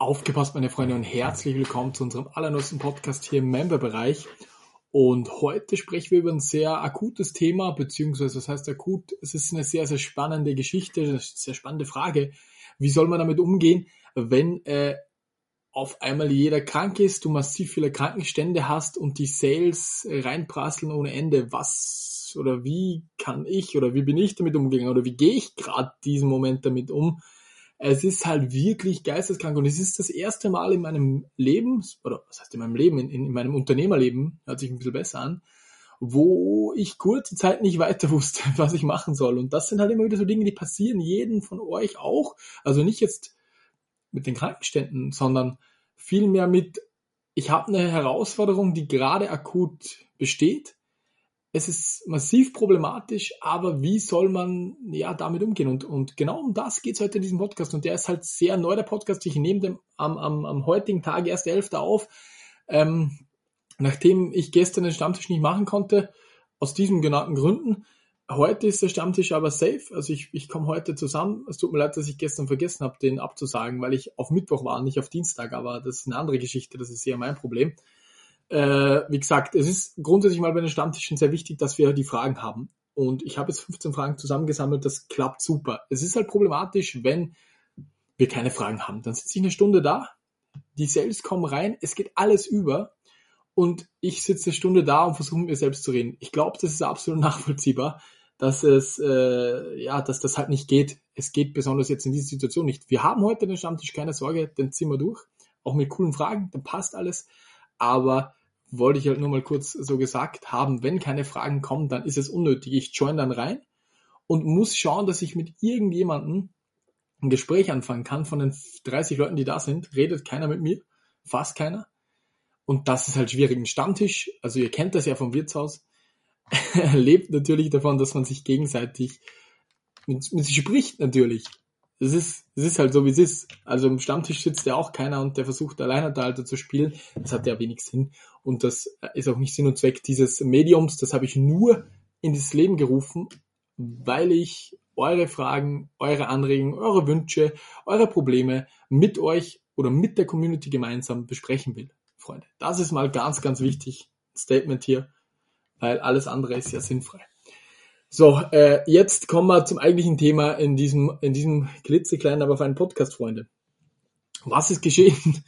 Aufgepasst, meine Freunde, und herzlich willkommen zu unserem allerneuesten Podcast hier im Member-Bereich. Und heute sprechen wir über ein sehr akutes Thema, beziehungsweise was heißt akut? Es ist eine sehr, sehr spannende Geschichte, eine sehr spannende Frage. Wie soll man damit umgehen, wenn äh, auf einmal jeder krank ist, du massiv viele Krankenstände hast und die Sales reinprasseln ohne Ende? Was oder wie kann ich oder wie bin ich damit umgegangen oder wie gehe ich gerade diesen Moment damit um? Es ist halt wirklich geisteskrank und es ist das erste Mal in meinem Leben, oder was heißt in meinem Leben, in, in meinem Unternehmerleben, hört sich ein bisschen besser an, wo ich kurze Zeit nicht weiter wusste, was ich machen soll. Und das sind halt immer wieder so Dinge, die passieren jeden von euch auch. Also nicht jetzt mit den Krankenständen, sondern vielmehr mit, ich habe eine Herausforderung, die gerade akut besteht es ist massiv problematisch, aber wie soll man ja damit umgehen? Und, und genau um das geht es heute in diesem Podcast. Und der ist halt sehr neu, der Podcast. Ich nehme den am, am, am heutigen Tag, erst 11. auf, ähm, nachdem ich gestern den Stammtisch nicht machen konnte, aus diesen genannten Gründen. Heute ist der Stammtisch aber safe. Also ich, ich komme heute zusammen. Es tut mir leid, dass ich gestern vergessen habe, den abzusagen, weil ich auf Mittwoch war, nicht auf Dienstag. Aber das ist eine andere Geschichte. Das ist eher mein Problem äh, wie gesagt, es ist grundsätzlich mal bei den Stammtischen sehr wichtig, dass wir die Fragen haben. Und ich habe jetzt 15 Fragen zusammengesammelt, das klappt super. Es ist halt problematisch, wenn wir keine Fragen haben. Dann sitze ich eine Stunde da, die Sales kommen rein, es geht alles über und ich sitze eine Stunde da und versuche mir selbst zu reden. Ich glaube, das ist absolut nachvollziehbar, dass es äh, ja, dass das halt nicht geht. Es geht besonders jetzt in dieser Situation nicht. Wir haben heute den Stammtisch, keine Sorge, den ziehen wir durch, auch mit coolen Fragen, dann passt alles. Aber wollte ich halt nur mal kurz so gesagt haben, wenn keine Fragen kommen, dann ist es unnötig. Ich join dann rein und muss schauen, dass ich mit irgendjemandem ein Gespräch anfangen kann. Von den 30 Leuten, die da sind, redet keiner mit mir, fast keiner. Und das ist halt schwierig. Ein Stammtisch, also ihr kennt das ja vom Wirtshaus, lebt natürlich davon, dass man sich gegenseitig mit, mit sich spricht natürlich es ist, es ist halt so, wie es ist. Also im Stammtisch sitzt ja auch keiner und der versucht Alleinunterhalter zu spielen. Das hat ja wenig Sinn. Und das ist auch nicht Sinn und Zweck dieses Mediums. Das habe ich nur in das Leben gerufen, weil ich eure Fragen, eure Anregungen, eure Wünsche, eure Probleme mit euch oder mit der Community gemeinsam besprechen will, Freunde. Das ist mal ganz, ganz wichtig. Statement hier, weil alles andere ist ja sinnfrei. So, äh, jetzt kommen wir zum eigentlichen Thema in diesem, in diesem klitzekleinen, aber feinen Podcast, Freunde. Was ist geschehen?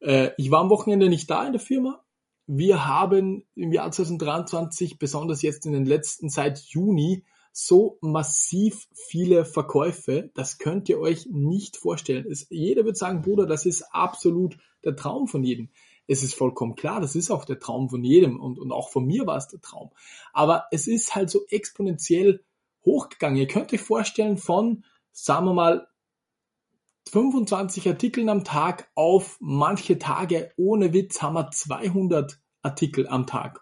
Äh, ich war am Wochenende nicht da in der Firma. Wir haben im Jahr 2023, besonders jetzt in den letzten seit Juni, so massiv viele Verkäufe. Das könnt ihr euch nicht vorstellen. Es, jeder wird sagen, Bruder, das ist absolut der Traum von jedem es ist vollkommen klar, das ist auch der Traum von jedem und, und auch von mir war es der Traum. Aber es ist halt so exponentiell hochgegangen. Ihr könnt euch vorstellen von, sagen wir mal, 25 Artikeln am Tag auf manche Tage ohne Witz haben wir 200 Artikel am Tag.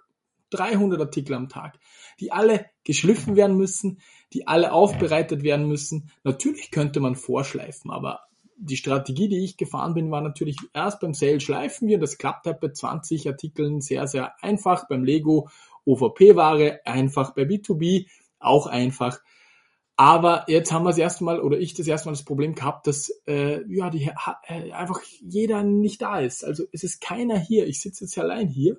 300 Artikel am Tag, die alle geschliffen werden müssen, die alle aufbereitet werden müssen. Natürlich könnte man vorschleifen, aber die Strategie, die ich gefahren bin, war natürlich erst beim Sale schleifen wir. Das klappt halt bei 20 Artikeln sehr, sehr einfach. Beim Lego OVP-Ware einfach. Bei B2B auch einfach. Aber jetzt haben wir das erste Mal oder ich das erste Mal das Problem gehabt, dass äh, ja die äh, einfach jeder nicht da ist. Also es ist keiner hier. Ich sitze jetzt allein hier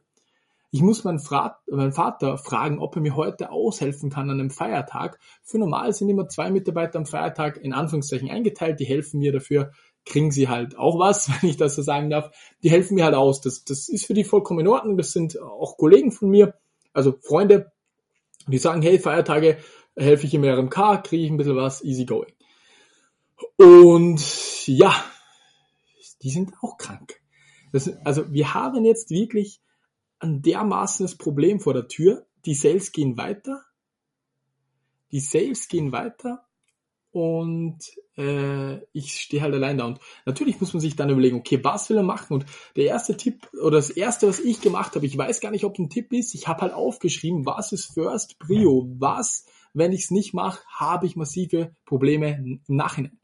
ich muss meinen, Fra meinen Vater fragen, ob er mir heute aushelfen kann an einem Feiertag. Für normal sind immer zwei Mitarbeiter am Feiertag in Anführungszeichen eingeteilt, die helfen mir dafür, kriegen sie halt auch was, wenn ich das so sagen darf. Die helfen mir halt aus. Das, das ist für die vollkommen in Ordnung. Das sind auch Kollegen von mir, also Freunde, die sagen, hey, Feiertage helfe ich im RMK, kriege ich ein bisschen was, easy going. Und ja, die sind auch krank. Das, also wir haben jetzt wirklich ein dermaßenes Problem vor der Tür. Die Sales gehen weiter. Die Sales gehen weiter und äh, ich stehe halt allein da. Und natürlich muss man sich dann überlegen, okay, was will er machen? Und der erste Tipp oder das erste, was ich gemacht habe, ich weiß gar nicht, ob ein Tipp ist, ich habe halt aufgeschrieben, was ist First Prio? Was, wenn ich es nicht mache, habe ich massive Probleme im Nachhinein.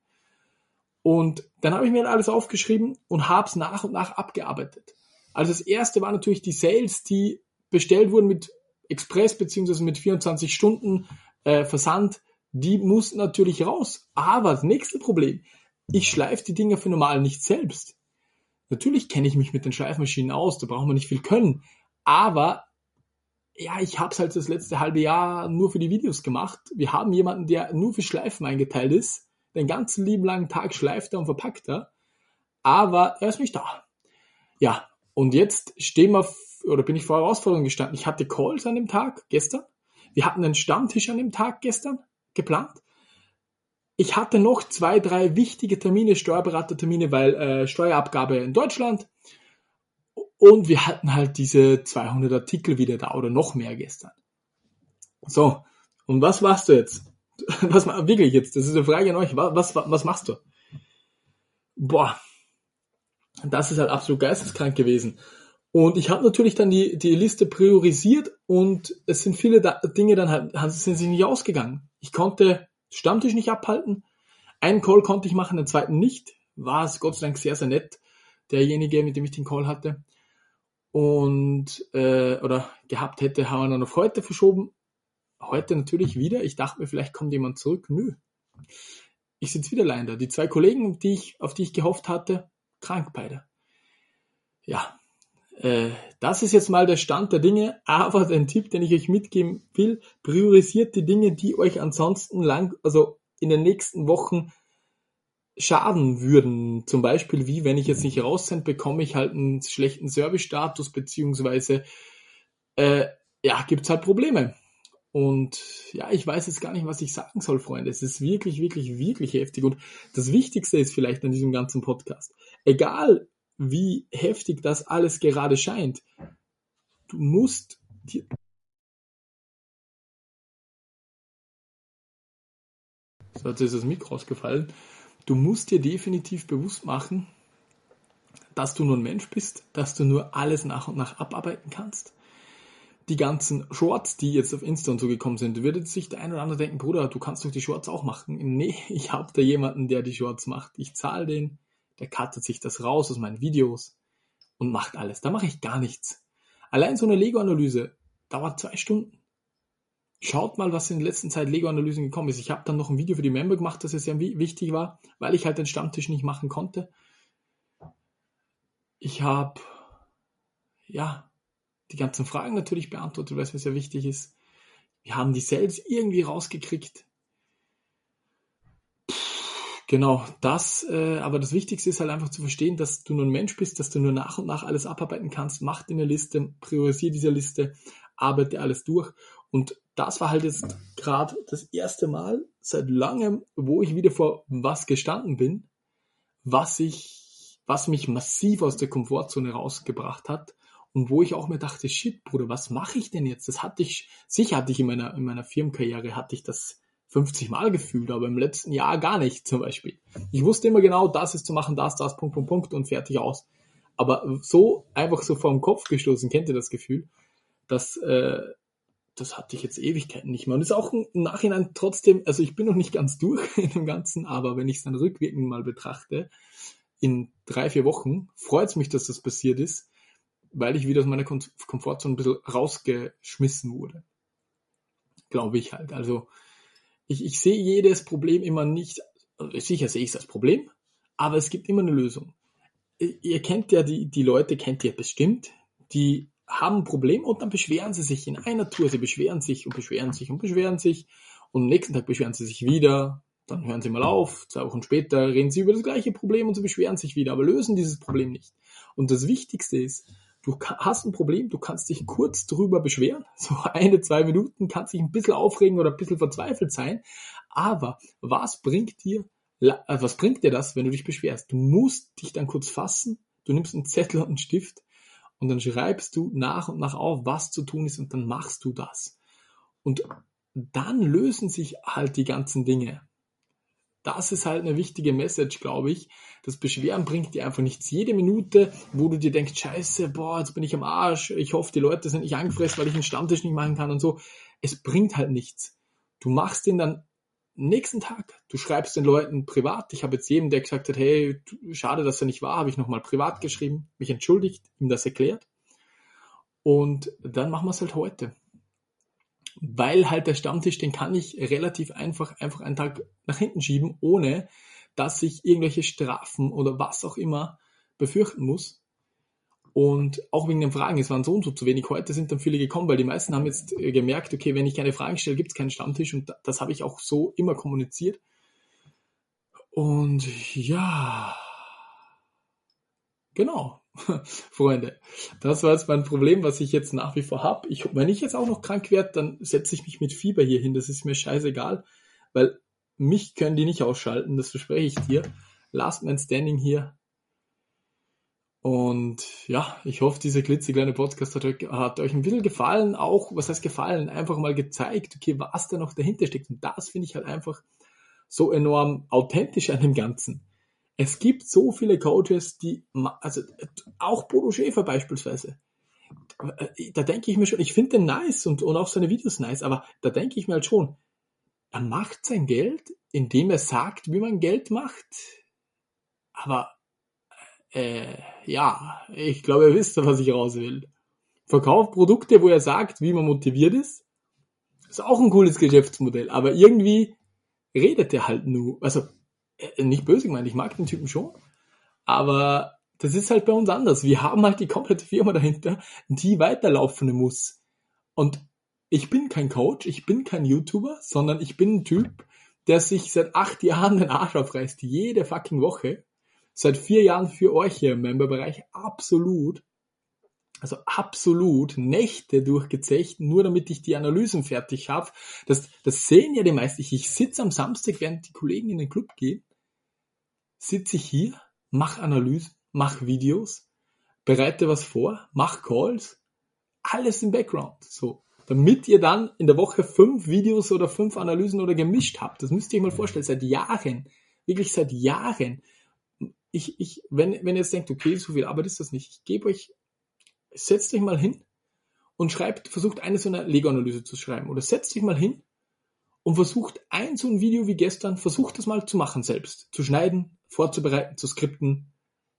Und dann habe ich mir alles aufgeschrieben und habe es nach und nach abgearbeitet. Also das erste war natürlich die Sales, die bestellt wurden mit Express beziehungsweise mit 24 Stunden äh, Versand. Die mussten natürlich raus. Aber das nächste Problem, ich schleife die Dinger für normal nicht selbst. Natürlich kenne ich mich mit den Schleifmaschinen aus, da braucht man nicht viel können. Aber ja, ich habe es halt das letzte halbe Jahr nur für die Videos gemacht. Wir haben jemanden, der nur für Schleifen eingeteilt ist. Den ganzen lieben langen Tag schleift er und verpackt er. Aber er ist nicht da. Ja, und jetzt stehen wir, oder bin ich vor Herausforderungen gestanden. Ich hatte Calls an dem Tag, gestern. Wir hatten einen Stammtisch an dem Tag gestern geplant. Ich hatte noch zwei, drei wichtige Termine, Steuerberatertermine, weil äh, Steuerabgabe in Deutschland. Und wir hatten halt diese 200 Artikel wieder da oder noch mehr gestern. So, und was machst du jetzt? Was wirklich jetzt? Das ist eine Frage an euch. Was, was, was machst du? Boah, das ist halt absolut geisteskrank gewesen. Und ich habe natürlich dann die, die Liste priorisiert und es sind viele da Dinge dann halt, sind sich nicht ausgegangen. Ich konnte Stammtisch nicht abhalten. Einen Call konnte ich machen, den zweiten nicht. War es Gott sei Dank sehr, sehr nett, derjenige, mit dem ich den Call hatte. Und, äh, oder gehabt hätte, haben wir dann auf heute verschoben. Heute natürlich wieder. Ich dachte mir, vielleicht kommt jemand zurück. Nö. Ich sitze wieder allein da. Die zwei Kollegen, die ich, auf die ich gehofft hatte, krank beide. Ja, äh, das ist jetzt mal der Stand der Dinge, aber den Tipp, den ich euch mitgeben will, priorisiert die Dinge, die euch ansonsten lang, also in den nächsten Wochen schaden würden. Zum Beispiel wie, wenn ich jetzt nicht raussende, bekomme ich halt einen schlechten Service-Status, beziehungsweise äh, ja, gibt's halt Probleme. Und ja, ich weiß jetzt gar nicht, was ich sagen soll, Freunde. Es ist wirklich, wirklich, wirklich heftig. Und das Wichtigste ist vielleicht an diesem ganzen Podcast. Egal, wie heftig das alles gerade scheint. Du musst dir so jetzt ist das Mikro ausgefallen. Du musst dir definitiv bewusst machen, dass du nur ein Mensch bist, dass du nur alles nach und nach abarbeiten kannst. Die ganzen Shorts, die jetzt auf Insta und so gekommen sind, würde sich der ein oder andere denken, Bruder, du kannst doch die Shorts auch machen. Nee, ich habe da jemanden, der die Shorts macht. Ich zahle den, der cuttet sich das raus aus meinen Videos und macht alles. Da mache ich gar nichts. Allein so eine Lego-Analyse dauert zwei Stunden. Schaut mal, was in der letzten Zeit Lego-Analysen gekommen ist. Ich habe dann noch ein Video für die Member gemacht, das es sehr wichtig war, weil ich halt den Stammtisch nicht machen konnte. Ich habe, ja, die ganzen Fragen natürlich beantwortet, weil es mir sehr wichtig ist. Wir haben die Sales irgendwie rausgekriegt. Genau, das, äh, aber das Wichtigste ist halt einfach zu verstehen, dass du nur ein Mensch bist, dass du nur nach und nach alles abarbeiten kannst. Mach dir eine Liste, priorisiere diese Liste, arbeite alles durch. Und das war halt jetzt gerade das erste Mal seit langem, wo ich wieder vor was gestanden bin, was ich, was mich massiv aus der Komfortzone rausgebracht hat und wo ich auch mir dachte, shit, Bruder, was mache ich denn jetzt? Das hatte ich, sicher hatte ich in meiner, in meiner Firmenkarriere, hatte ich das 50 Mal gefühlt, aber im letzten Jahr gar nicht zum Beispiel. Ich wusste immer genau, das ist zu machen, das, das, Punkt, Punkt, Punkt und fertig aus. Aber so einfach so vor den Kopf gestoßen, kennt ihr das Gefühl? Das, äh, das hatte ich jetzt Ewigkeiten nicht mehr. Und ist auch im Nachhinein trotzdem, also ich bin noch nicht ganz durch in dem Ganzen, aber wenn ich es dann rückwirkend mal betrachte, in drei, vier Wochen, freut es mich, dass das passiert ist, weil ich wieder aus meiner Komfortzone ein bisschen rausgeschmissen wurde. Glaube ich halt. Also ich, ich sehe jedes Problem immer nicht, also sicher sehe ich das Problem, aber es gibt immer eine Lösung. Ihr kennt ja die, die Leute, kennt ihr bestimmt, die haben ein Problem und dann beschweren sie sich in einer Tour. Sie beschweren sich und beschweren sich und beschweren sich und am nächsten Tag beschweren sie sich wieder. Dann hören sie mal auf, zwei Wochen später reden sie über das gleiche Problem und sie beschweren sich wieder, aber lösen dieses Problem nicht. Und das Wichtigste ist, du hast ein Problem, du kannst dich kurz drüber beschweren, so eine, zwei Minuten, kannst dich ein bisschen aufregen oder ein bisschen verzweifelt sein, aber was bringt dir, äh, was bringt dir das, wenn du dich beschwerst? Du musst dich dann kurz fassen, du nimmst einen Zettel und einen Stift und dann schreibst du nach und nach auf, was zu tun ist und dann machst du das. Und dann lösen sich halt die ganzen Dinge das ist halt eine wichtige Message, glaube ich. Das Beschweren bringt dir einfach nichts. Jede Minute, wo du dir denkst, scheiße, boah, jetzt bin ich am Arsch, ich hoffe, die Leute sind nicht angefressen, weil ich einen Stammtisch nicht machen kann und so. Es bringt halt nichts. Du machst den dann nächsten Tag. Du schreibst den Leuten privat. Ich habe jetzt jedem, der gesagt hat, hey, schade, dass er nicht war, habe ich nochmal privat geschrieben, mich entschuldigt, ihm das erklärt. Und dann machen wir es halt heute weil halt der Stammtisch, den kann ich relativ einfach, einfach einen Tag nach hinten schieben, ohne dass ich irgendwelche Strafen oder was auch immer befürchten muss. Und auch wegen den Fragen, es waren so und so zu wenig. Heute sind dann viele gekommen, weil die meisten haben jetzt äh, gemerkt, okay, wenn ich keine Fragen stelle, gibt es keinen Stammtisch. Und das habe ich auch so immer kommuniziert. Und ja, genau, Freunde, das war jetzt mein Problem, was ich jetzt nach wie vor habe. Ich, wenn ich jetzt auch noch krank werde, dann setze ich mich mit Fieber hier hin. Das ist mir scheißegal, weil mich können die nicht ausschalten, das verspreche ich dir. Last Man Standing hier. Und ja, ich hoffe, dieser klitzekleine Podcast hat euch, hat euch ein bisschen gefallen. Auch, was heißt gefallen? Einfach mal gezeigt, okay, was da noch dahinter steckt. Und das finde ich halt einfach so enorm authentisch an dem Ganzen. Es gibt so viele Coaches, die, also auch Bodo Schäfer beispielsweise. Da denke ich mir schon, ich finde den nice und, und auch seine Videos nice, aber da denke ich mir halt schon, er macht sein Geld, indem er sagt, wie man Geld macht. Aber äh, ja, ich glaube, ihr wisst, was ich raus will. Verkauft Produkte, wo er sagt, wie man motiviert ist. Ist auch ein cooles Geschäftsmodell, aber irgendwie redet er halt nur. Also, äh, nicht böse gemeint, ich mag den Typen schon, aber das ist halt bei uns anders. Wir haben halt die komplette Firma dahinter, die weiterlaufen muss. Und ich bin kein Coach, ich bin kein YouTuber, sondern ich bin ein Typ, der sich seit acht Jahren den Arsch aufreißt, jede fucking Woche. Seit vier Jahren für euch hier im Memberbereich absolut, also absolut Nächte durchgezecht, nur damit ich die Analysen fertig habe. Das, das sehen ja die meisten. Ich sitze am Samstag, während die Kollegen in den Club gehen, sitze ich hier, mache Analysen, mache Videos, bereite was vor, mache Calls, alles im Background. So damit ihr dann in der Woche fünf Videos oder fünf Analysen oder gemischt habt. Das müsst ihr euch mal vorstellen, seit Jahren, wirklich seit Jahren. Ich, ich, wenn, wenn ihr jetzt denkt, okay, so viel Arbeit ist das nicht, ich gebe euch, setzt euch mal hin und schreibt, versucht eine so eine Lego-Analyse zu schreiben. Oder setzt euch mal hin und versucht ein so ein Video wie gestern, versucht das mal zu machen selbst, zu schneiden, vorzubereiten, zu skripten,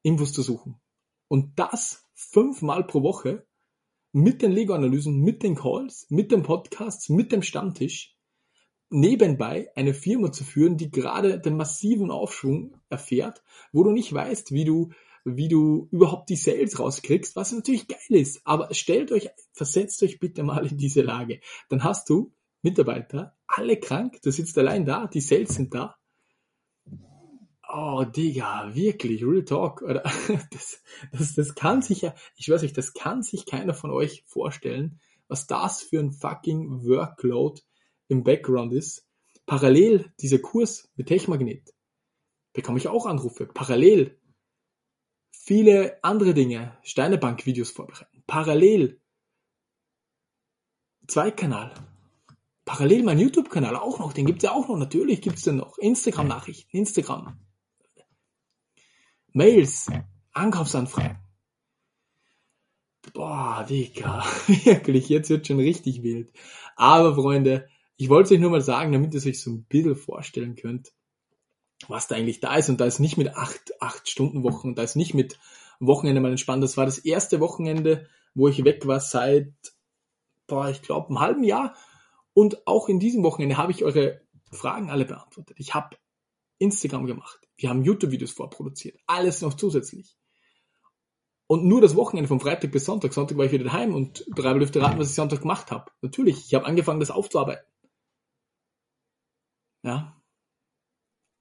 Infos zu suchen. Und das fünfmal pro Woche mit den Lego-Analysen, mit den Calls, mit den Podcasts, mit dem Stammtisch nebenbei eine Firma zu führen, die gerade den massiven Aufschwung erfährt, wo du nicht weißt, wie du wie du überhaupt die Sales rauskriegst, was natürlich geil ist. Aber stellt euch, versetzt euch bitte mal in diese Lage. Dann hast du Mitarbeiter, alle krank, du sitzt allein da, die Sales sind da Oh, Digga, wirklich, Real Talk. Oder, das, das, das kann sich ja, ich weiß nicht, das kann sich keiner von euch vorstellen, was das für ein fucking Workload im Background ist. Parallel dieser Kurs mit Techmagnet bekomme ich auch Anrufe. Parallel viele andere Dinge, Steinebank-Videos vorbereiten. Parallel Zweikanal. Parallel mein YouTube-Kanal auch noch, den gibt's ja auch noch, natürlich gibt's den noch. Instagram-Nachrichten, Instagram. Mails, Ankaufsanfragen. Boah, Digga, wirklich, jetzt wird schon richtig wild. Aber Freunde, ich wollte es euch nur mal sagen, damit ihr euch so ein bisschen vorstellen könnt, was da eigentlich da ist. Und da ist nicht mit acht, acht Stunden Wochen da ist nicht mit Wochenende mal entspannt. Das war das erste Wochenende, wo ich weg war seit, boah, ich glaube, einem halben Jahr. Und auch in diesem Wochenende habe ich eure Fragen alle beantwortet. Ich habe Instagram gemacht. Wir haben YouTube-Videos vorproduziert. Alles noch zusätzlich. Und nur das Wochenende von Freitag bis Sonntag. Sonntag war ich wieder daheim und drei dürfte raten, was ich Sonntag gemacht habe. Natürlich, ich habe angefangen, das aufzuarbeiten. Ja.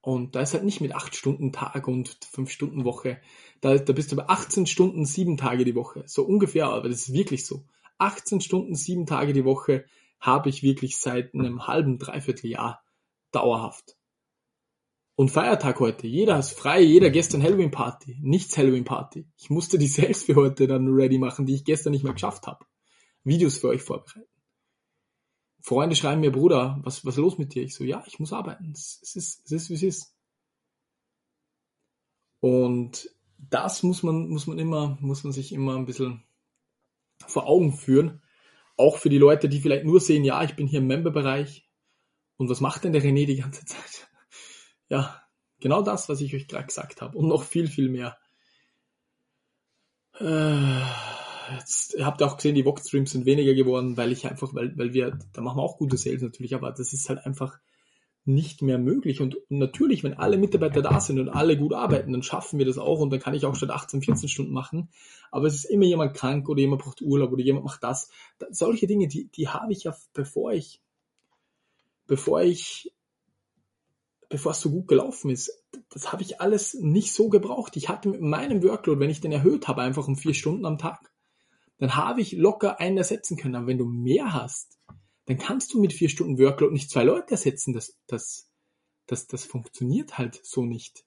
Und da ist halt nicht mit acht Stunden Tag und fünf Stunden Woche. Da, da bist du bei 18 Stunden sieben Tage die Woche. So ungefähr, aber das ist wirklich so. 18 Stunden sieben Tage die Woche habe ich wirklich seit einem halben, dreiviertel Jahr dauerhaft. Und Feiertag heute. Jeder ist frei, jeder gestern Halloween Party. Nichts Halloween Party. Ich musste die selbst für heute dann ready machen, die ich gestern nicht mehr geschafft habe. Videos für euch vorbereiten. Freunde schreiben mir, Bruder, was, was ist los mit dir? Ich so, ja, ich muss arbeiten. Es ist, es ist, wie es ist. Und das muss man, muss man immer, muss man sich immer ein bisschen vor Augen führen. Auch für die Leute, die vielleicht nur sehen, ja, ich bin hier im Memberbereich. Und was macht denn der René die ganze Zeit? ja, genau das, was ich euch gerade gesagt habe und noch viel, viel mehr. Äh, jetzt habt ihr auch gesehen, die Vox-Streams sind weniger geworden, weil ich einfach, weil, weil wir, da machen wir auch gute Sales natürlich, aber das ist halt einfach, nicht mehr möglich. Und natürlich, wenn alle Mitarbeiter da sind und alle gut arbeiten, dann schaffen wir das auch und dann kann ich auch statt 18, 14 Stunden machen. Aber es ist immer jemand krank oder jemand braucht Urlaub oder jemand macht das. Solche Dinge, die, die habe ich ja, bevor ich, bevor ich, bevor es so gut gelaufen ist, das habe ich alles nicht so gebraucht. Ich hatte mit meinem Workload, wenn ich den erhöht habe, einfach um vier Stunden am Tag, dann habe ich locker einen ersetzen können. Aber wenn du mehr hast, dann kannst du mit vier Stunden Workload nicht zwei Leute ersetzen. Das, das, das, das funktioniert halt so nicht.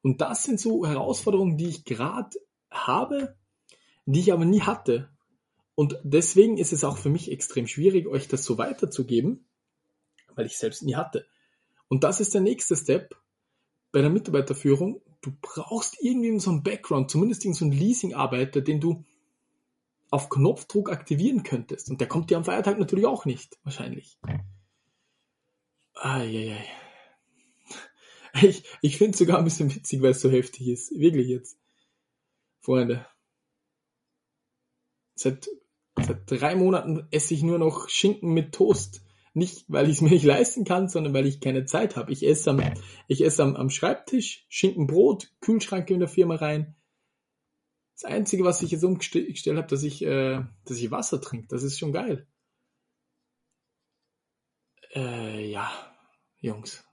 Und das sind so Herausforderungen, die ich gerade habe, die ich aber nie hatte. Und deswegen ist es auch für mich extrem schwierig, euch das so weiterzugeben, weil ich selbst nie hatte. Und das ist der nächste Step bei der Mitarbeiterführung. Du brauchst irgendwie so einen Background, zumindest so einen Leasingarbeiter, den du auf Knopfdruck aktivieren könntest. Und der kommt dir am Feiertag natürlich auch nicht, wahrscheinlich. Eieiei. Ich, ich finde es sogar ein bisschen witzig, weil es so heftig ist. Wirklich jetzt. Freunde. Seit, seit drei Monaten esse ich nur noch Schinken mit Toast. Nicht, weil ich es mir nicht leisten kann, sondern weil ich keine Zeit habe. Ich esse am, ich esse am, am Schreibtisch Schinkenbrot, Kühlschrank in der Firma rein, das Einzige, was ich jetzt umgestellt habe, dass ich, äh, dass ich Wasser trinke. Das ist schon geil. Äh, ja, Jungs.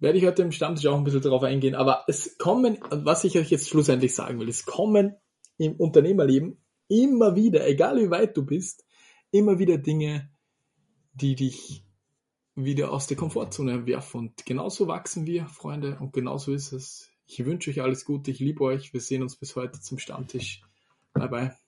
Werde ich heute im Stammtisch auch ein bisschen drauf eingehen. Aber es kommen, was ich euch jetzt schlussendlich sagen will, es kommen im Unternehmerleben immer wieder, egal wie weit du bist, immer wieder Dinge, die dich wieder aus der Komfortzone werfen. Und genauso wachsen wir, Freunde, und genauso ist es ich wünsche euch alles Gute, ich liebe euch. Wir sehen uns bis heute zum Stammtisch. Bye bye.